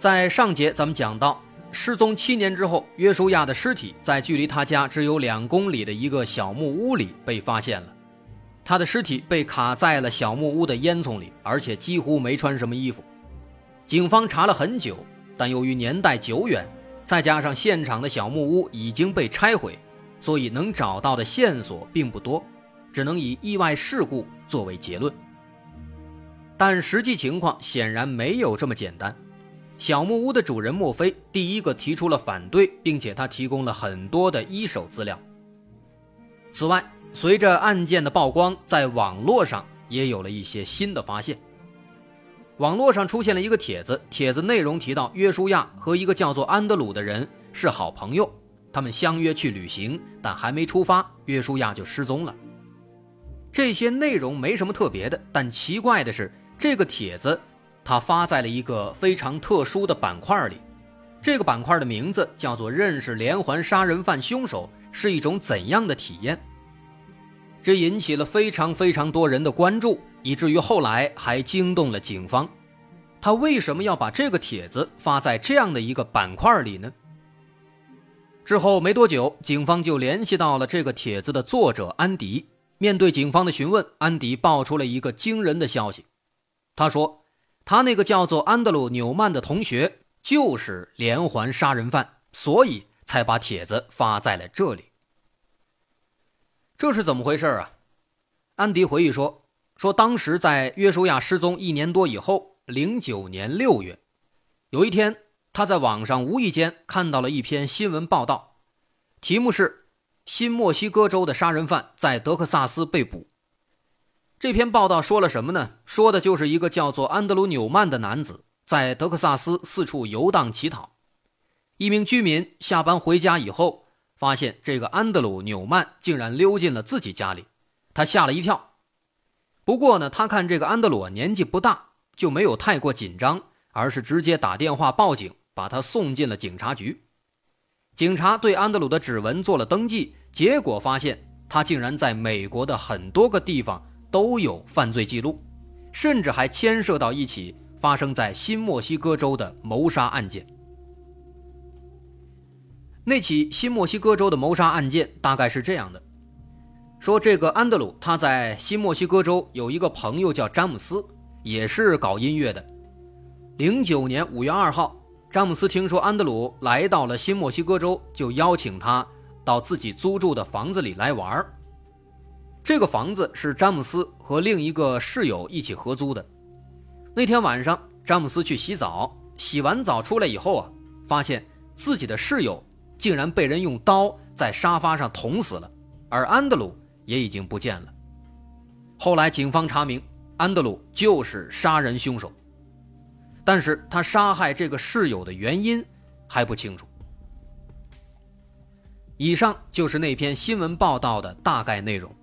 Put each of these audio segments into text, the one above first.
在上节咱们讲到，失踪七年之后，约书亚的尸体在距离他家只有两公里的一个小木屋里被发现了。他的尸体被卡在了小木屋的烟囱里，而且几乎没穿什么衣服。警方查了很久，但由于年代久远，再加上现场的小木屋已经被拆毁。所以能找到的线索并不多，只能以意外事故作为结论。但实际情况显然没有这么简单。小木屋的主人莫非第一个提出了反对，并且他提供了很多的一手资料。此外，随着案件的曝光，在网络上也有了一些新的发现。网络上出现了一个帖子，帖子内容提到约书亚和一个叫做安德鲁的人是好朋友。他们相约去旅行，但还没出发，约书亚就失踪了。这些内容没什么特别的，但奇怪的是，这个帖子它发在了一个非常特殊的板块里。这个板块的名字叫做“认识连环杀人犯凶手是一种怎样的体验”。这引起了非常非常多人的关注，以至于后来还惊动了警方。他为什么要把这个帖子发在这样的一个板块里呢？之后没多久，警方就联系到了这个帖子的作者安迪。面对警方的询问，安迪爆出了一个惊人的消息。他说，他那个叫做安德鲁·纽曼的同学就是连环杀人犯，所以才把帖子发在了这里。这是怎么回事啊？安迪回忆说，说当时在约书亚失踪一年多以后，零九年六月，有一天。他在网上无意间看到了一篇新闻报道，题目是“新墨西哥州的杀人犯在德克萨斯被捕”。这篇报道说了什么呢？说的就是一个叫做安德鲁·纽曼的男子在德克萨斯四处游荡乞讨。一名居民下班回家以后，发现这个安德鲁·纽曼竟然溜进了自己家里，他吓了一跳。不过呢，他看这个安德鲁年纪不大，就没有太过紧张，而是直接打电话报警。把他送进了警察局，警察对安德鲁的指纹做了登记，结果发现他竟然在美国的很多个地方都有犯罪记录，甚至还牵涉到一起发生在新墨西哥州的谋杀案件。那起新墨西哥州的谋杀案件大概是这样的：说这个安德鲁他在新墨西哥州有一个朋友叫詹姆斯，也是搞音乐的。零九年五月二号。詹姆斯听说安德鲁来到了新墨西哥州，就邀请他到自己租住的房子里来玩这个房子是詹姆斯和另一个室友一起合租的。那天晚上，詹姆斯去洗澡，洗完澡出来以后啊，发现自己的室友竟然被人用刀在沙发上捅死了，而安德鲁也已经不见了。后来警方查明，安德鲁就是杀人凶手。但是他杀害这个室友的原因还不清楚。以上就是那篇新闻报道的大概内容。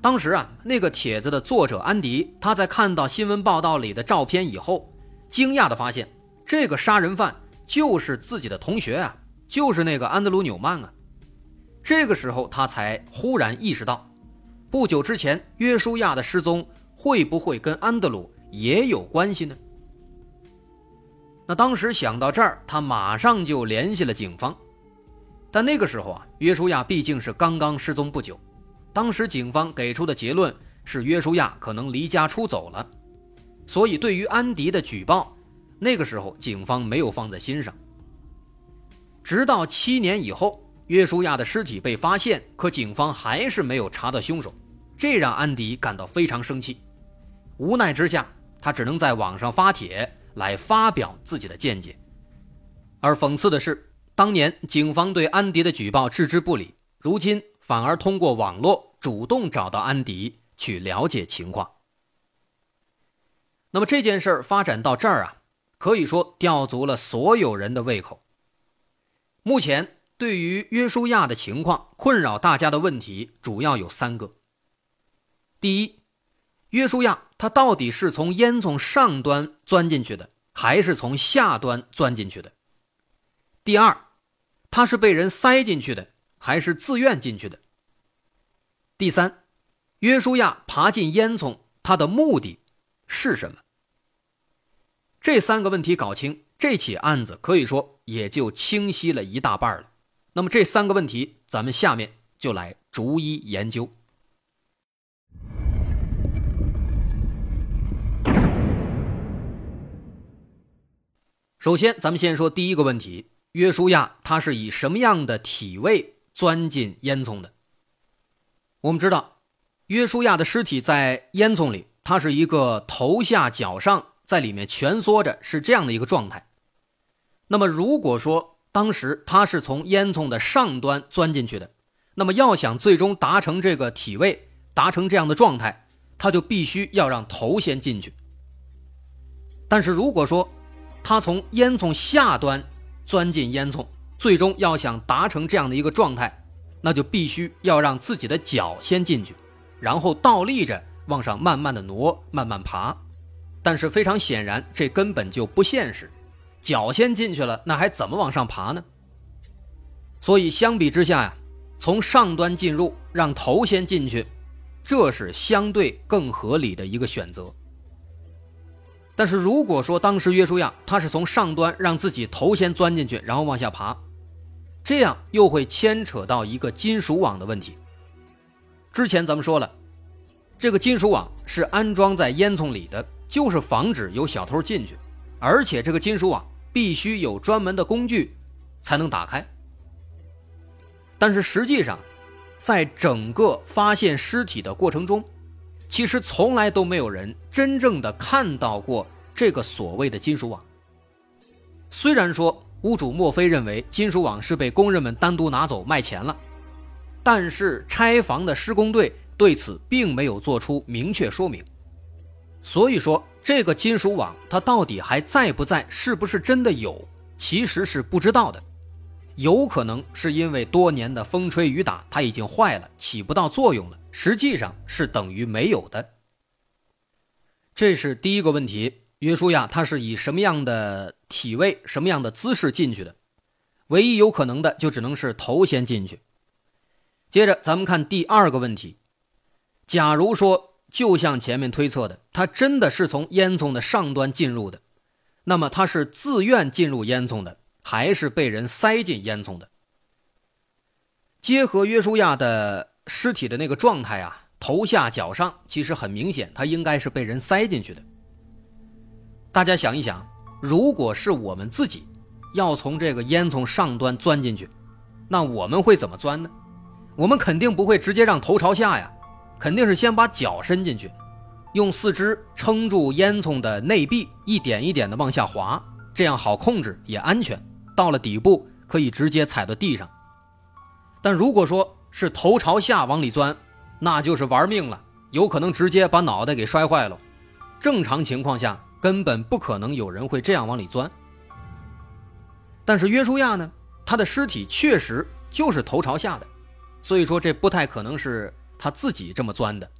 当时啊，那个帖子的作者安迪，他在看到新闻报道里的照片以后，惊讶地发现，这个杀人犯就是自己的同学啊，就是那个安德鲁·纽曼啊。这个时候，他才忽然意识到，不久之前约书亚的失踪会不会跟安德鲁也有关系呢？那当时想到这儿，他马上就联系了警方。但那个时候啊，约书亚毕竟是刚刚失踪不久，当时警方给出的结论是约书亚可能离家出走了，所以对于安迪的举报，那个时候警方没有放在心上。直到七年以后，约书亚的尸体被发现，可警方还是没有查到凶手，这让安迪感到非常生气。无奈之下，他只能在网上发帖。来发表自己的见解，而讽刺的是，当年警方对安迪的举报置之不理，如今反而通过网络主动找到安迪去了解情况。那么这件事儿发展到这儿啊，可以说吊足了所有人的胃口。目前对于约书亚的情况，困扰大家的问题主要有三个。第一，约书亚他到底是从烟囱上端钻进去的，还是从下端钻进去的？第二，他是被人塞进去的，还是自愿进去的？第三，约书亚爬进烟囱，他的目的是什么？这三个问题搞清，这起案子可以说也就清晰了一大半了。那么这三个问题，咱们下面就来逐一研究。首先，咱们先说第一个问题：约书亚他是以什么样的体位钻进烟囱的？我们知道，约书亚的尸体在烟囱里，他是一个头下脚上在里面蜷缩着，是这样的一个状态。那么，如果说当时他是从烟囱的上端钻进去的，那么要想最终达成这个体位，达成这样的状态，他就必须要让头先进去。但是如果说，他从烟囱下端钻进烟囱，最终要想达成这样的一个状态，那就必须要让自己的脚先进去，然后倒立着往上慢慢的挪，慢慢爬。但是非常显然，这根本就不现实，脚先进去了，那还怎么往上爬呢？所以相比之下呀，从上端进入，让头先进去，这是相对更合理的一个选择。但是如果说当时约书亚他是从上端让自己头先钻进去，然后往下爬，这样又会牵扯到一个金属网的问题。之前咱们说了，这个金属网是安装在烟囱里的，就是防止有小偷进去，而且这个金属网必须有专门的工具才能打开。但是实际上，在整个发现尸体的过程中，其实从来都没有人真正的看到过这个所谓的金属网。虽然说屋主莫非认为金属网是被工人们单独拿走卖钱了，但是拆房的施工队对此并没有做出明确说明。所以说，这个金属网它到底还在不在，是不是真的有，其实是不知道的。有可能是因为多年的风吹雨打，它已经坏了，起不到作用了。实际上是等于没有的。这是第一个问题。约书亚他是以什么样的体位、什么样的姿势进去的？唯一有可能的就只能是头先进去。接着咱们看第二个问题：假如说就像前面推测的，他真的是从烟囱的上端进入的，那么他是自愿进入烟囱的，还是被人塞进烟囱的？结合约书亚的。尸体的那个状态啊，头下脚上，其实很明显，他应该是被人塞进去的。大家想一想，如果是我们自己要从这个烟囱上端钻进去，那我们会怎么钻呢？我们肯定不会直接让头朝下呀，肯定是先把脚伸进去，用四肢撑住烟囱的内壁，一点一点的往下滑，这样好控制也安全。到了底部可以直接踩到地上。但如果说，是头朝下往里钻，那就是玩命了，有可能直接把脑袋给摔坏了。正常情况下，根本不可能有人会这样往里钻。但是约书亚呢，他的尸体确实就是头朝下的，所以说这不太可能是他自己这么钻的。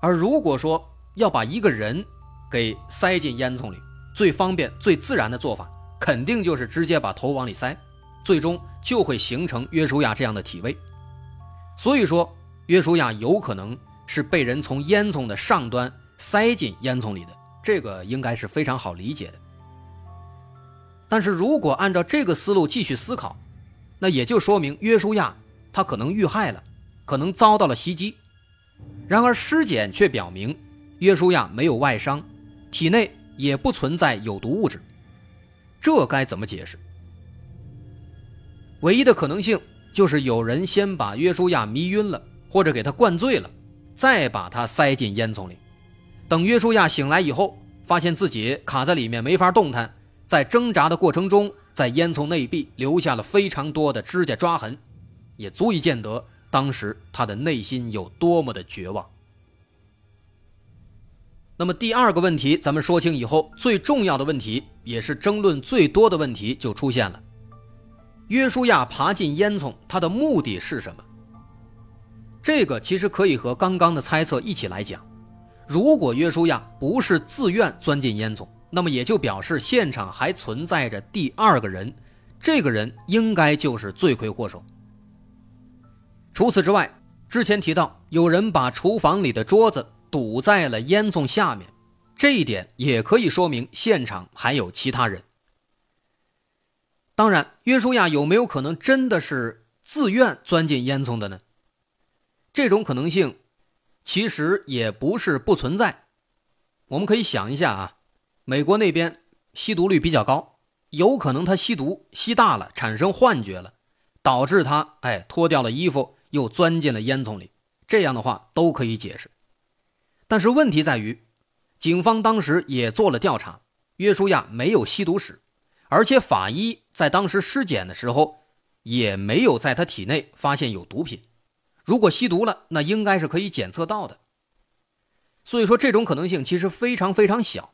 而如果说要把一个人给塞进烟囱里，最方便、最自然的做法，肯定就是直接把头往里塞。最终就会形成约书亚这样的体位，所以说约书亚有可能是被人从烟囱的上端塞进烟囱里的，这个应该是非常好理解的。但是如果按照这个思路继续思考，那也就说明约书亚他可能遇害了，可能遭到了袭击。然而尸检却表明约书亚没有外伤，体内也不存在有毒物质，这该怎么解释？唯一的可能性就是有人先把约书亚迷晕了，或者给他灌醉了，再把他塞进烟囱里。等约书亚醒来以后，发现自己卡在里面没法动弹，在挣扎的过程中，在烟囱内壁留下了非常多的指甲抓痕，也足以见得当时他的内心有多么的绝望。那么第二个问题，咱们说清以后，最重要的问题，也是争论最多的问题就出现了：约书亚爬进烟囱，他的目的是什么？这个其实可以和刚刚的猜测一起来讲。如果约书亚不是自愿钻进烟囱，那么也就表示现场还存在着第二个人，这个人应该就是罪魁祸首。除此之外，之前提到有人把厨房里的桌子。堵在了烟囱下面，这一点也可以说明现场还有其他人。当然，约书亚有没有可能真的是自愿钻进烟囱的呢？这种可能性其实也不是不存在。我们可以想一下啊，美国那边吸毒率比较高，有可能他吸毒吸大了，产生幻觉了，导致他哎脱掉了衣服又钻进了烟囱里，这样的话都可以解释。但是问题在于，警方当时也做了调查，约书亚没有吸毒史，而且法医在当时尸检的时候也没有在他体内发现有毒品。如果吸毒了，那应该是可以检测到的。所以说，这种可能性其实非常非常小。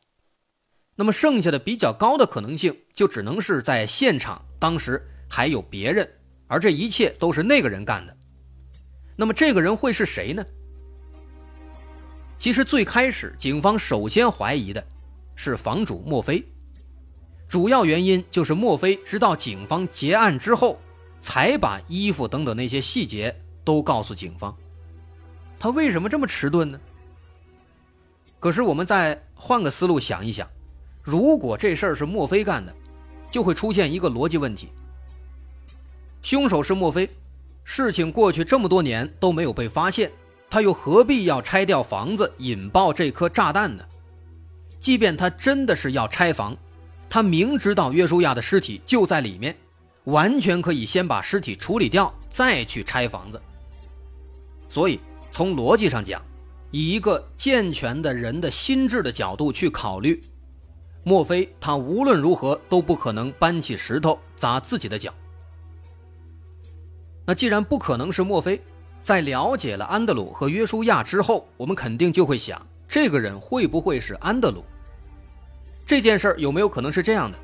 那么剩下的比较高的可能性，就只能是在现场当时还有别人，而这一切都是那个人干的。那么这个人会是谁呢？其实最开始，警方首先怀疑的是房主墨菲，主要原因就是墨菲直到警方结案之后，才把衣服等等那些细节都告诉警方。他为什么这么迟钝呢？可是我们再换个思路想一想，如果这事儿是墨菲干的，就会出现一个逻辑问题：凶手是墨菲，事情过去这么多年都没有被发现。他又何必要拆掉房子引爆这颗炸弹呢？即便他真的是要拆房，他明知道约书亚的尸体就在里面，完全可以先把尸体处理掉，再去拆房子。所以从逻辑上讲，以一个健全的人的心智的角度去考虑，莫非他无论如何都不可能搬起石头砸自己的脚。那既然不可能是莫非。在了解了安德鲁和约书亚之后，我们肯定就会想，这个人会不会是安德鲁？这件事有没有可能是这样的？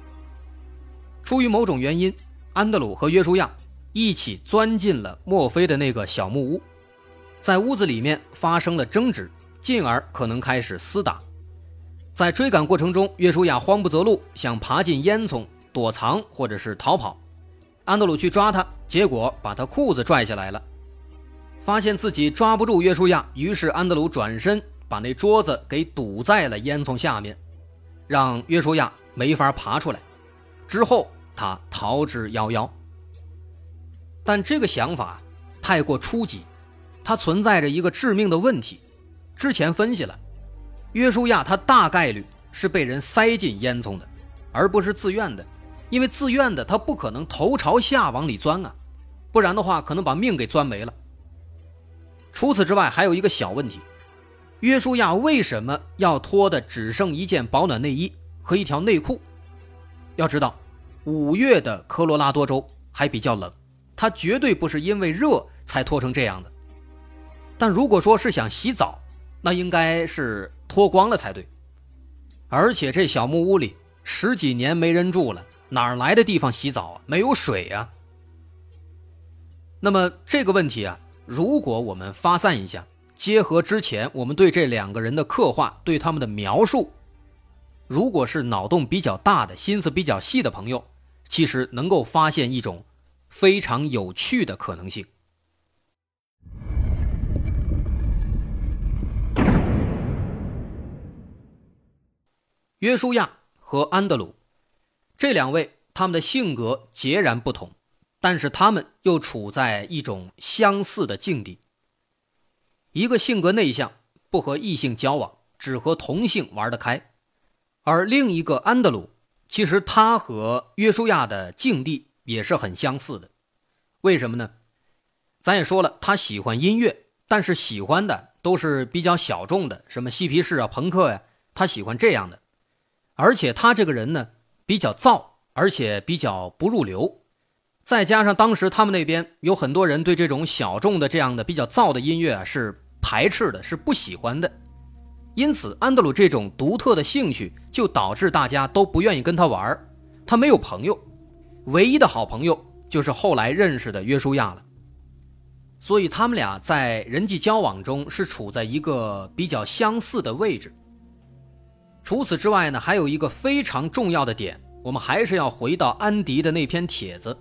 出于某种原因，安德鲁和约书亚一起钻进了墨菲的那个小木屋，在屋子里面发生了争执，进而可能开始厮打。在追赶过程中，约书亚慌不择路，想爬进烟囱躲藏或者是逃跑。安德鲁去抓他，结果把他裤子拽下来了。发现自己抓不住约书亚，于是安德鲁转身把那桌子给堵在了烟囱下面，让约书亚没法爬出来。之后他逃之夭夭。但这个想法太过初级，它存在着一个致命的问题。之前分析了，约书亚他大概率是被人塞进烟囱的，而不是自愿的，因为自愿的他不可能头朝下往里钻啊，不然的话可能把命给钻没了。除此之外，还有一个小问题：约书亚为什么要脱的只剩一件保暖内衣和一条内裤？要知道，五月的科罗拉多州还比较冷，他绝对不是因为热才脱成这样的。但如果说是想洗澡，那应该是脱光了才对。而且这小木屋里十几年没人住了，哪来的地方洗澡啊？没有水啊。那么这个问题啊？如果我们发散一下，结合之前我们对这两个人的刻画，对他们的描述，如果是脑洞比较大的、心思比较细的朋友，其实能够发现一种非常有趣的可能性。约书亚和安德鲁这两位，他们的性格截然不同。但是他们又处在一种相似的境地。一个性格内向，不和异性交往，只和同性玩得开；而另一个安德鲁，其实他和约书亚的境地也是很相似的。为什么呢？咱也说了，他喜欢音乐，但是喜欢的都是比较小众的，什么嬉皮士啊、朋克呀，他喜欢这样的。而且他这个人呢，比较燥，而且比较不入流。再加上当时他们那边有很多人对这种小众的这样的比较燥的音乐啊是排斥的，是不喜欢的，因此安德鲁这种独特的兴趣就导致大家都不愿意跟他玩他没有朋友，唯一的好朋友就是后来认识的约书亚了。所以他们俩在人际交往中是处在一个比较相似的位置。除此之外呢，还有一个非常重要的点，我们还是要回到安迪的那篇帖子。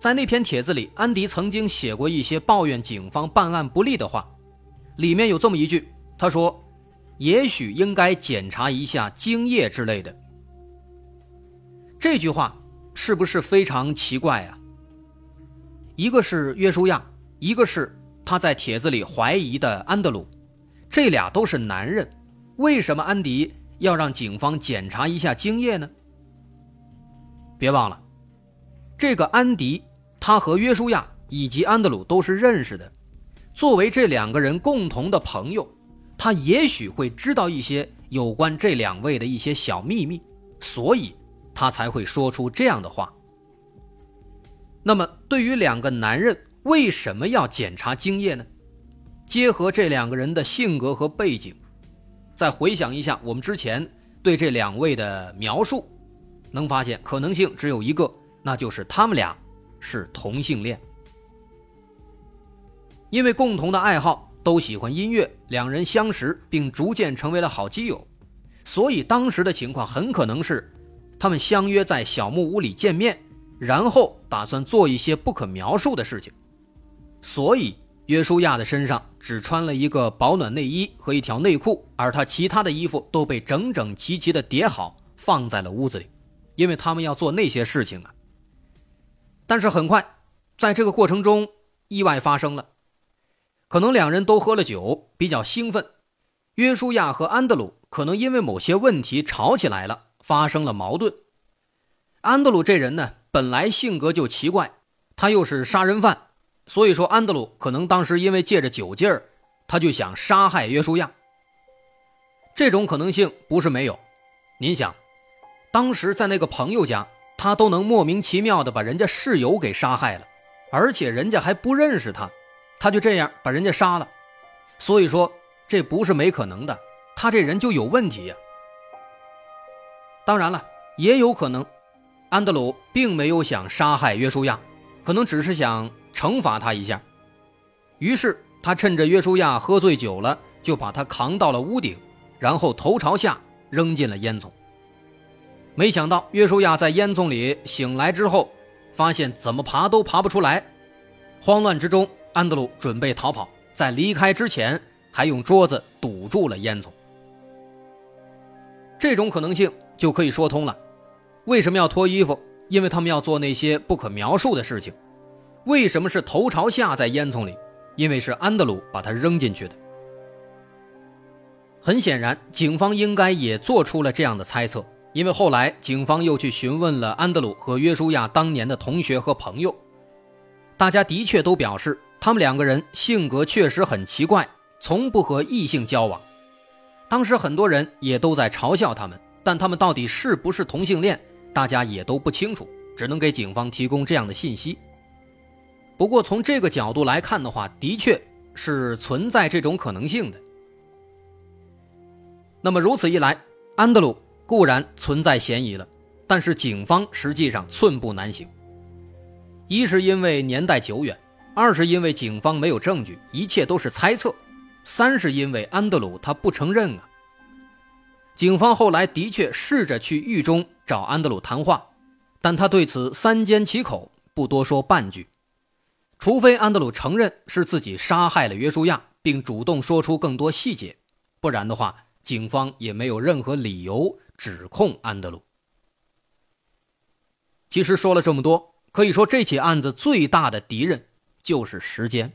在那篇帖子里，安迪曾经写过一些抱怨警方办案不力的话，里面有这么一句，他说：“也许应该检查一下精液之类的。”这句话是不是非常奇怪啊？一个是约书亚。一个是他在帖子里怀疑的安德鲁，这俩都是男人，为什么安迪要让警方检查一下精液呢？别忘了，这个安迪他和约书亚以及安德鲁都是认识的，作为这两个人共同的朋友，他也许会知道一些有关这两位的一些小秘密，所以他才会说出这样的话。那么对于两个男人。为什么要检查精液呢？结合这两个人的性格和背景，再回想一下我们之前对这两位的描述，能发现可能性只有一个，那就是他们俩是同性恋。因为共同的爱好，都喜欢音乐，两人相识并逐渐成为了好基友，所以当时的情况很可能是，他们相约在小木屋里见面，然后打算做一些不可描述的事情。所以，约书亚的身上只穿了一个保暖内衣和一条内裤，而他其他的衣服都被整整齐齐的叠好，放在了屋子里，因为他们要做那些事情啊。但是很快，在这个过程中，意外发生了，可能两人都喝了酒，比较兴奋。约书亚和安德鲁可能因为某些问题吵起来了，发生了矛盾。安德鲁这人呢，本来性格就奇怪，他又是杀人犯。所以说，安德鲁可能当时因为借着酒劲儿，他就想杀害约书亚。这种可能性不是没有。您想，当时在那个朋友家，他都能莫名其妙的把人家室友给杀害了，而且人家还不认识他，他就这样把人家杀了。所以说，这不是没可能的，他这人就有问题呀。当然了，也有可能，安德鲁并没有想杀害约书亚，可能只是想。惩罚他一下，于是他趁着约书亚喝醉酒了，就把他扛到了屋顶，然后头朝下扔进了烟囱。没想到约书亚在烟囱里醒来之后，发现怎么爬都爬不出来。慌乱之中，安德鲁准备逃跑，在离开之前还用桌子堵住了烟囱。这种可能性就可以说通了。为什么要脱衣服？因为他们要做那些不可描述的事情。为什么是头朝下在烟囱里？因为是安德鲁把他扔进去的。很显然，警方应该也做出了这样的猜测，因为后来警方又去询问了安德鲁和约书亚当年的同学和朋友，大家的确都表示，他们两个人性格确实很奇怪，从不和异性交往。当时很多人也都在嘲笑他们，但他们到底是不是同性恋，大家也都不清楚，只能给警方提供这样的信息。不过从这个角度来看的话，的确是存在这种可能性的。那么如此一来，安德鲁固然存在嫌疑了，但是警方实际上寸步难行。一是因为年代久远，二是因为警方没有证据，一切都是猜测，三是因为安德鲁他不承认啊。警方后来的确试着去狱中找安德鲁谈话，但他对此三缄其口，不多说半句。除非安德鲁承认是自己杀害了约书亚，并主动说出更多细节，不然的话，警方也没有任何理由指控安德鲁。其实说了这么多，可以说这起案子最大的敌人就是时间。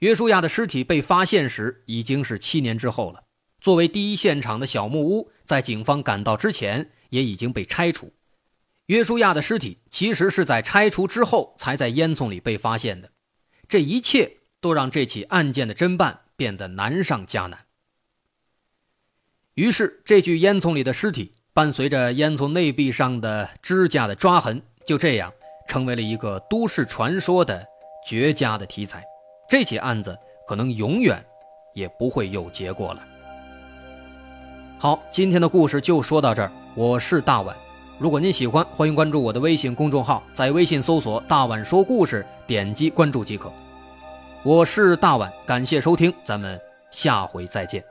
约书亚的尸体被发现时已经是七年之后了，作为第一现场的小木屋，在警方赶到之前也已经被拆除。约书亚的尸体其实是在拆除之后才在烟囱里被发现的，这一切都让这起案件的侦办变得难上加难。于是，这具烟囱里的尸体伴随着烟囱内壁上的指甲的抓痕，就这样成为了一个都市传说的绝佳的题材。这起案子可能永远也不会有结果了。好，今天的故事就说到这儿。我是大碗，如果您喜欢，欢迎关注我的微信公众号，在微信搜索“大碗说故事”，点击关注即可。我是大碗，感谢收听，咱们下回再见。